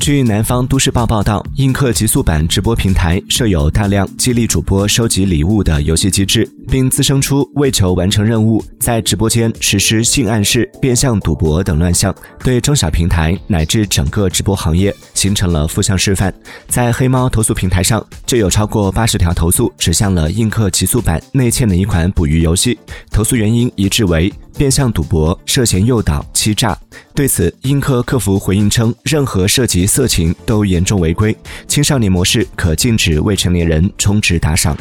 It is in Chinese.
据南方都市报报道，映客极速版直播平台设有大量激励主播收集礼物的游戏机制，并滋生出为求完成任务，在直播间实施性暗示、变相赌博等乱象，对中小平台乃至整个直播行业形成了负向示范。在黑猫投诉平台上，就有超过八十条投诉指向了映客极速版内嵌的一款捕鱼游戏，投诉原因一致为。变相赌博、涉嫌诱导、欺诈。对此，映客客服回应称，任何涉及色情都严重违规，青少年模式可禁止未成年人充值打赏。